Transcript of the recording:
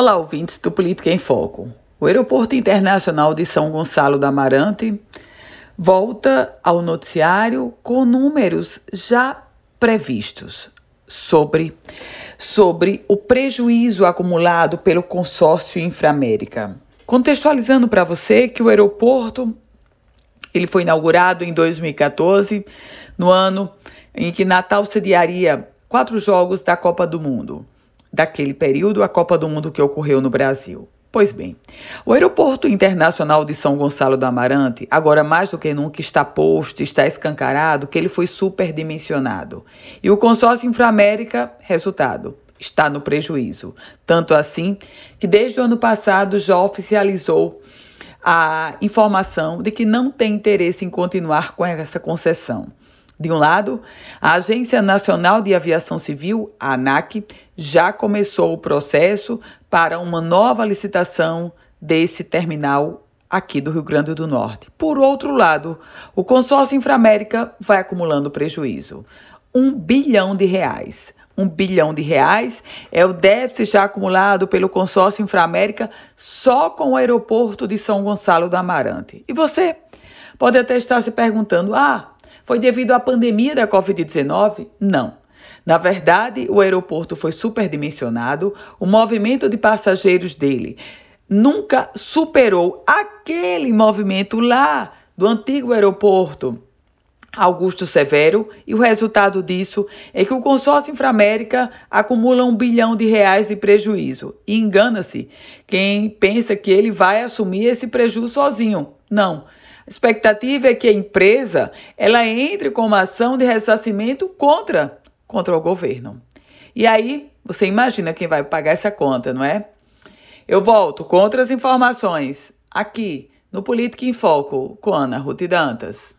Olá, ouvintes do Política em Foco. O Aeroporto Internacional de São Gonçalo do Amarante volta ao noticiário com números já previstos sobre, sobre o prejuízo acumulado pelo consórcio Inframérica. Contextualizando para você que o aeroporto ele foi inaugurado em 2014, no ano em que Natal sediaria quatro jogos da Copa do Mundo daquele período, a Copa do Mundo que ocorreu no Brasil. Pois bem, o Aeroporto Internacional de São Gonçalo do Amarante, agora mais do que nunca, está posto, está escancarado que ele foi superdimensionado. E o consórcio Inframérica, resultado, está no prejuízo. Tanto assim que desde o ano passado já oficializou a informação de que não tem interesse em continuar com essa concessão. De um lado, a Agência Nacional de Aviação Civil, a ANAC, já começou o processo para uma nova licitação desse terminal aqui do Rio Grande do Norte. Por outro lado, o consórcio Inframérica vai acumulando prejuízo. Um bilhão de reais. Um bilhão de reais é o déficit já acumulado pelo consórcio Inframérica só com o aeroporto de São Gonçalo do Amarante. E você pode até estar se perguntando: ah, foi devido à pandemia da Covid-19? Não. Na verdade, o aeroporto foi superdimensionado, o movimento de passageiros dele nunca superou aquele movimento lá do antigo aeroporto Augusto Severo, e o resultado disso é que o consórcio Inframérica acumula um bilhão de reais de prejuízo. E engana-se quem pensa que ele vai assumir esse prejuízo sozinho. Não. Expectativa é que a empresa ela entre com uma ação de ressarcimento contra, contra o governo. E aí, você imagina quem vai pagar essa conta, não é? Eu volto com outras informações aqui no Política em Foco com Ana Ruth Dantas.